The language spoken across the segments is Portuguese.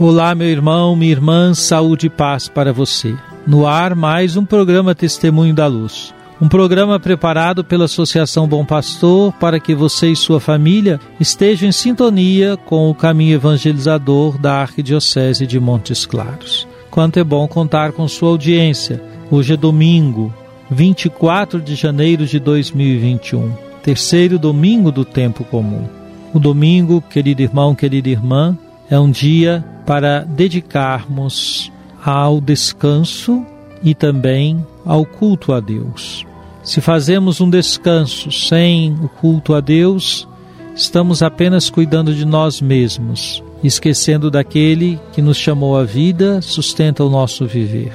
Olá, meu irmão, minha irmã, saúde e paz para você. No ar, mais um programa Testemunho da Luz. Um programa preparado pela Associação Bom Pastor para que você e sua família estejam em sintonia com o caminho evangelizador da Arquidiocese de Montes Claros. Quanto é bom contar com sua audiência. Hoje é domingo, 24 de janeiro de 2021, terceiro domingo do tempo comum. O domingo, querido irmão, querida irmã, é um dia para dedicarmos ao descanso e também ao culto a Deus. Se fazemos um descanso sem o culto a Deus, estamos apenas cuidando de nós mesmos, esquecendo daquele que nos chamou à vida, sustenta o nosso viver.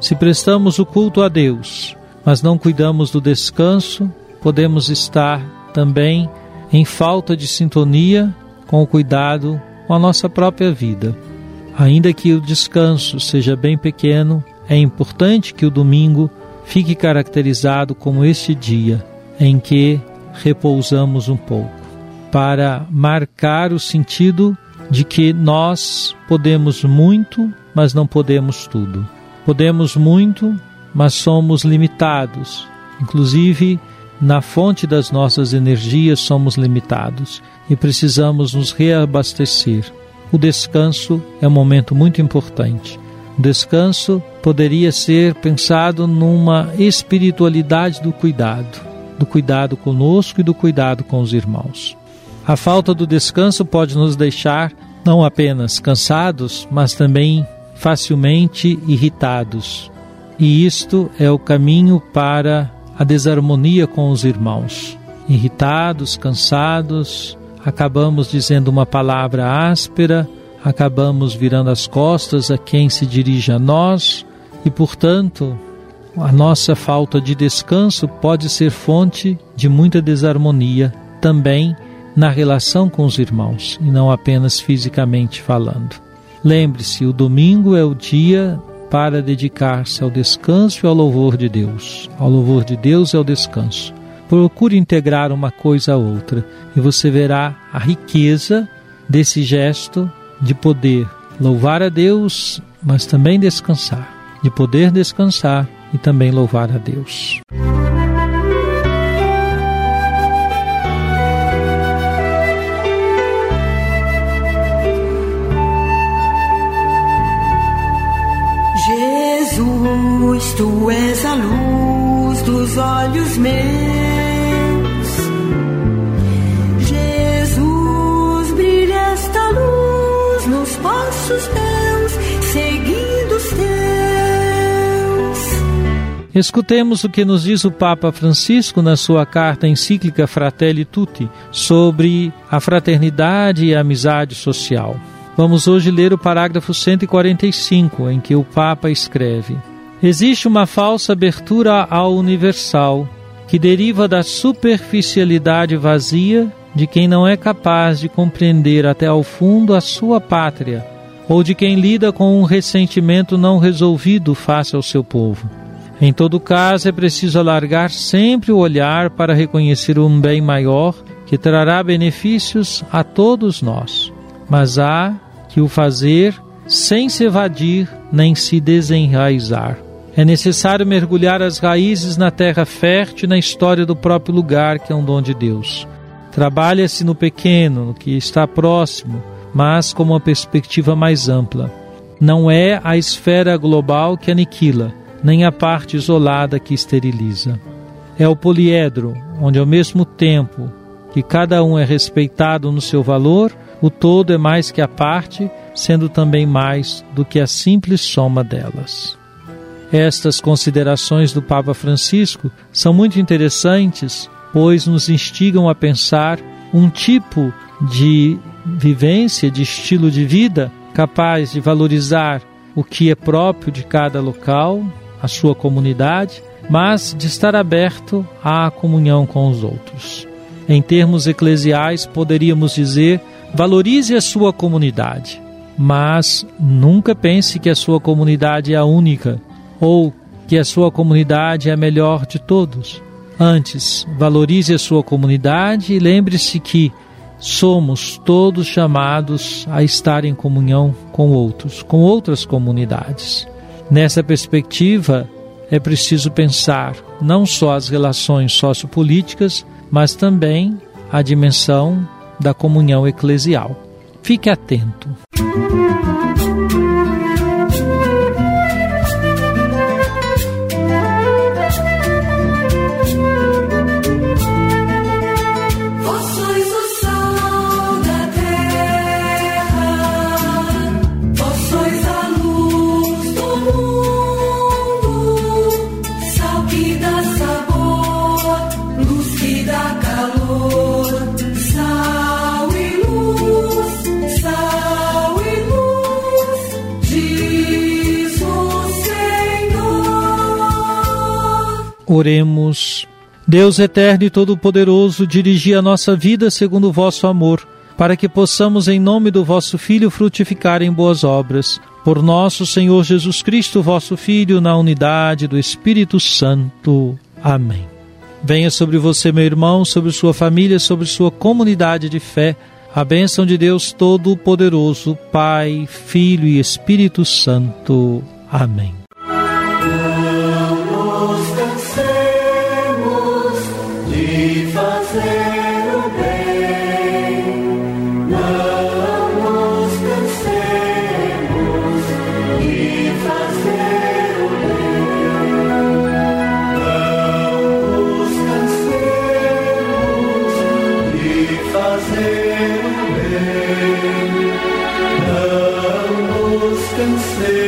Se prestamos o culto a Deus, mas não cuidamos do descanso, podemos estar também em falta de sintonia com o cuidado com a nossa própria vida. Ainda que o descanso seja bem pequeno, é importante que o domingo fique caracterizado como este dia em que repousamos um pouco, para marcar o sentido de que nós podemos muito, mas não podemos tudo. Podemos muito, mas somos limitados. Inclusive, na fonte das nossas energias somos limitados e precisamos nos reabastecer. O descanso é um momento muito importante. O descanso poderia ser pensado numa espiritualidade do cuidado, do cuidado conosco e do cuidado com os irmãos. A falta do descanso pode nos deixar não apenas cansados, mas também facilmente irritados. E isto é o caminho para a desarmonia com os irmãos. Irritados, cansados, acabamos dizendo uma palavra áspera, acabamos virando as costas a quem se dirige a nós e, portanto, a nossa falta de descanso pode ser fonte de muita desarmonia também na relação com os irmãos e não apenas fisicamente falando. Lembre-se, o domingo é o dia para dedicar-se ao descanso e ao louvor de Deus. Ao louvor de Deus e ao descanso. Procure integrar uma coisa a outra e você verá a riqueza desse gesto de poder louvar a Deus, mas também descansar, de poder descansar e também louvar a Deus. Olhos meus. Jesus, brilha esta luz nos passos teus, seguindo os teus. Escutemos o que nos diz o Papa Francisco na sua carta encíclica Fratelli Tutti sobre a fraternidade e a amizade social. Vamos hoje ler o parágrafo 145, em que o Papa escreve: Existe uma falsa abertura ao universal, que deriva da superficialidade vazia de quem não é capaz de compreender até ao fundo a sua pátria, ou de quem lida com um ressentimento não resolvido face ao seu povo. Em todo caso, é preciso alargar sempre o olhar para reconhecer um bem maior que trará benefícios a todos nós. Mas há que o fazer sem se evadir nem se desenraizar. É necessário mergulhar as raízes na terra fértil e na história do próprio lugar, que é um dom de Deus. Trabalha-se no pequeno, no que está próximo, mas com uma perspectiva mais ampla. Não é a esfera global que aniquila, nem a parte isolada que esteriliza. É o poliedro, onde ao mesmo tempo que cada um é respeitado no seu valor, o todo é mais que a parte, sendo também mais do que a simples soma delas. Estas considerações do Papa Francisco são muito interessantes, pois nos instigam a pensar um tipo de vivência, de estilo de vida capaz de valorizar o que é próprio de cada local, a sua comunidade, mas de estar aberto à comunhão com os outros. Em termos eclesiais, poderíamos dizer: valorize a sua comunidade, mas nunca pense que a sua comunidade é a única ou que a sua comunidade é a melhor de todos. Antes, valorize a sua comunidade e lembre-se que somos todos chamados a estar em comunhão com outros, com outras comunidades. Nessa perspectiva, é preciso pensar não só as relações sociopolíticas, mas também a dimensão da comunhão eclesial. Fique atento. Oremos. Deus eterno e todo-poderoso, dirigi a nossa vida segundo o vosso amor, para que possamos, em nome do vosso Filho, frutificar em boas obras. Por nosso Senhor Jesus Cristo, vosso Filho, na unidade do Espírito Santo. Amém. Venha sobre você, meu irmão, sobre sua família, sobre sua comunidade de fé, a bênção de Deus Todo-Poderoso, Pai, Filho e Espírito Santo. Amém. say